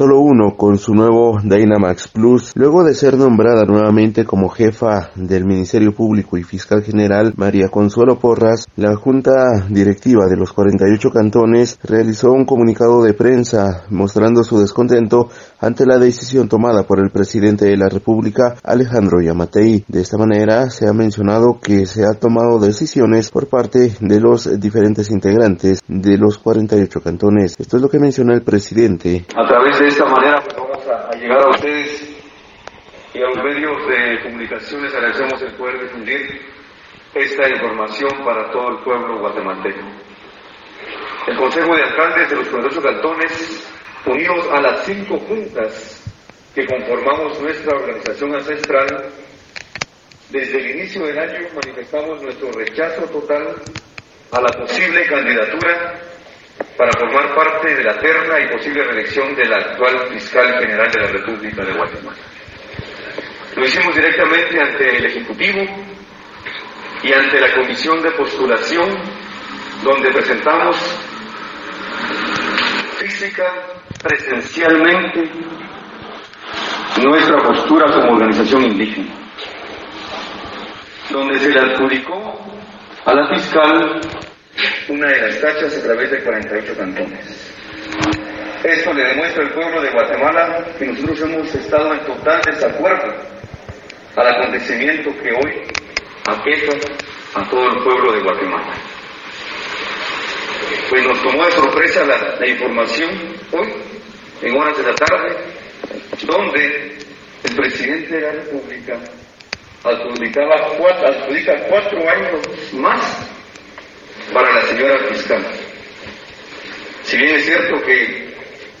solo uno con su nuevo Dynamax Plus. Luego de ser nombrada nuevamente como jefa del Ministerio Público y Fiscal General María Consuelo Porras, la Junta Directiva de los 48 cantones realizó un comunicado de prensa mostrando su descontento ante la decisión tomada por el presidente de la República, Alejandro Yamatei. De esta manera se ha mencionado que se ha tomado decisiones por parte de los diferentes integrantes de los 48 cantones. Esto es lo que menciona el presidente. A través de esta manera pues, vamos a, llegar a ustedes y a los medios de comunicaciones agradecemos el poder difundir esta información para todo el pueblo guatemalteco. El Consejo de Alcaldes de los 48 cantones, unidos a las cinco juntas que conformamos nuestra organización ancestral, desde el inicio del año manifestamos nuestro rechazo total a la posible candidatura para formar parte de la terna y posible reelección del actual fiscal general de la República de Guatemala. Lo hicimos directamente ante el Ejecutivo y ante la Comisión de Postulación, donde presentamos física, presencialmente, nuestra postura como organización indígena, donde se le adjudicó a la fiscal una de las tachas a través de 48 cantones. Esto le demuestra al pueblo de Guatemala que nosotros hemos estado en total desacuerdo al acontecimiento que hoy aqueja a todo el pueblo de Guatemala. Pues nos tomó de sorpresa la, información hoy, en horas de la tarde, donde el presidente de la República adjudicaba cuatro, años más señora fiscal. Si bien es cierto que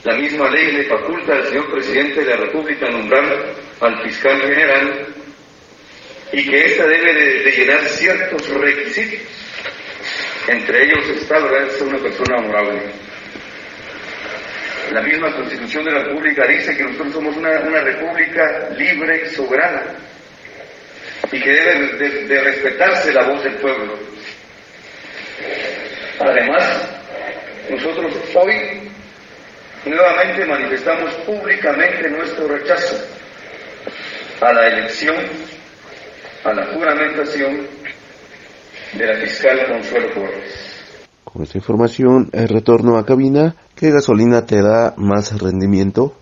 la misma ley le faculta al señor presidente de la República nombrar al fiscal general y que ésta debe de, llenar ciertos requisitos, entre ellos está ser una persona honorable. La misma Constitución de la República dice que nosotros somos una, república libre y soberana y que debe de respetarse la voz del pueblo. Además, nosotros hoy nuevamente manifestamos públicamente nuestro rechazo a la elección, a la juramentación de la fiscal Consuelo Torres. Con esta información, el retorno a cabina, ¿qué gasolina te da más rendimiento?